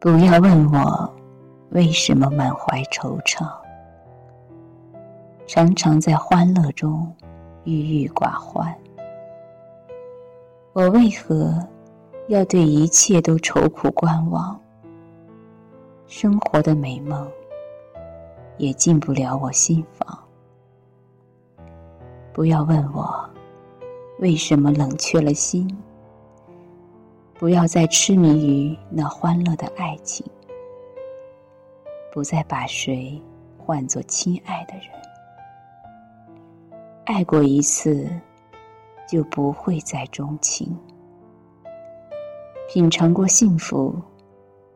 不要问我为什么满怀惆怅，常常在欢乐中郁郁寡欢。我为何要对一切都愁苦观望？生活的美梦也进不了我心房。不要问我为什么冷却了心。不要再痴迷于那欢乐的爱情，不再把谁唤作亲爱的人。爱过一次，就不会再钟情；品尝过幸福，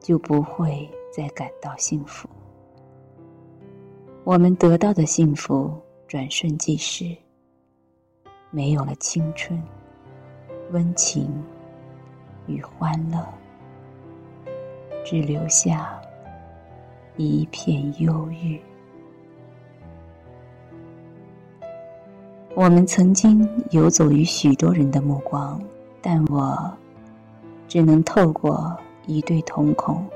就不会再感到幸福。我们得到的幸福转瞬即逝，没有了青春、温情。与欢乐，只留下一片忧郁。我们曾经游走于许多人的目光，但我只能透过一对瞳孔，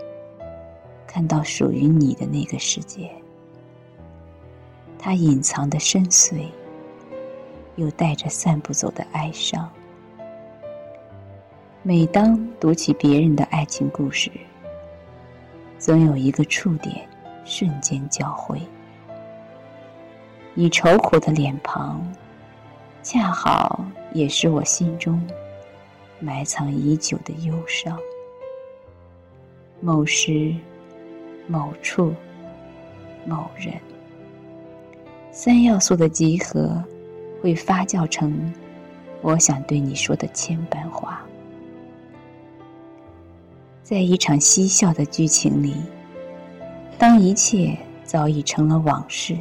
看到属于你的那个世界。它隐藏的深邃，又带着散不走的哀伤。每当读起别人的爱情故事，总有一个触点瞬间交汇。你愁苦的脸庞，恰好也是我心中埋藏已久的忧伤。某时、某处、某人，三要素的集合，会发酵成我想对你说的千般话。在一场嬉笑的剧情里，当一切早已成了往事，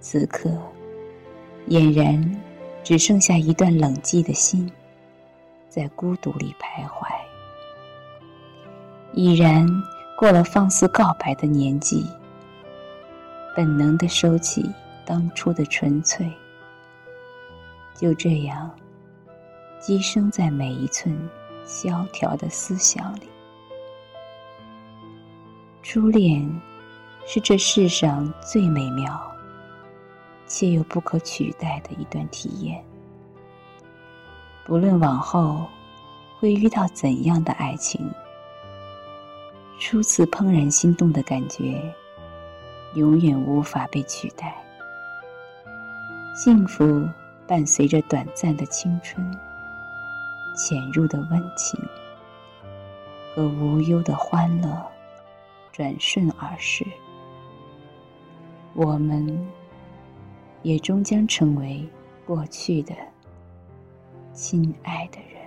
此刻俨然只剩下一段冷寂的心，在孤独里徘徊。已然过了放肆告白的年纪，本能的收起当初的纯粹，就这样寄生在每一寸。萧条的思想里，初恋是这世上最美妙且又不可取代的一段体验。不论往后会遇到怎样的爱情，初次怦然心动的感觉永远无法被取代。幸福伴随着短暂的青春。潜入的温情和无忧的欢乐，转瞬而逝。我们也终将成为过去的亲爱的人。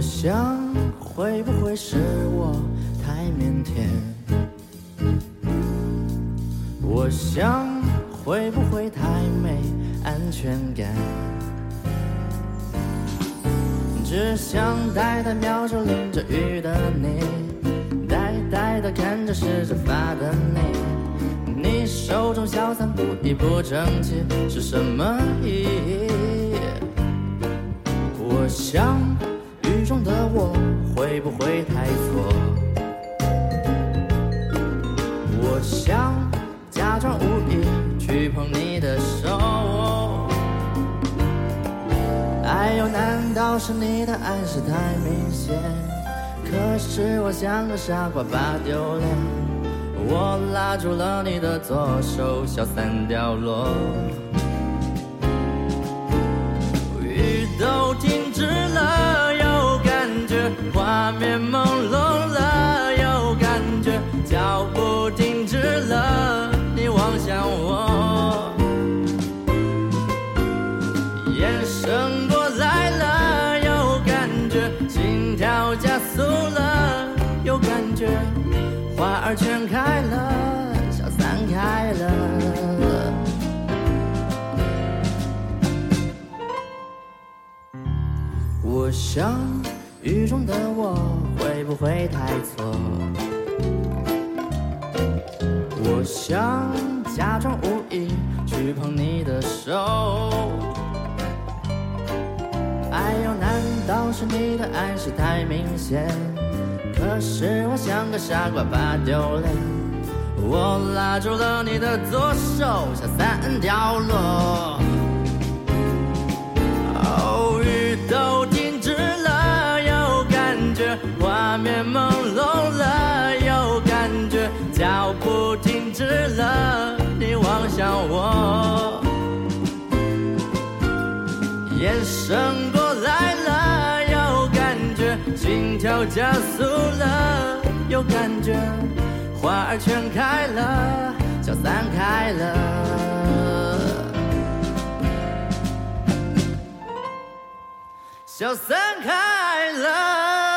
我想，会不会是我太腼腆？我想，会不会太没安全感？只想呆呆瞄着淋着雨的你，呆呆的看着湿着发的你，你手中小伞不一不整齐是什么意义？我想。中的我会不会太错？我想假装无意去碰你的手。哎呦，难道是你的暗示太明显？可是我像个傻瓜把丢脸。我拉住了你的左手，消散掉落，花儿全开了小三开了。我想雨中的我会不会太错？我想假装无意去碰你的手。哎哟难道是你的爱是太明显可是我像个傻瓜把丢脸。我拉住了你的左手，像三条落。哦，雨都停止了，有感觉；画面朦胧了，有感觉；脚步停止了，你望向我，眼神我加速了，有感觉；花儿全开了，消散开了。消散开了。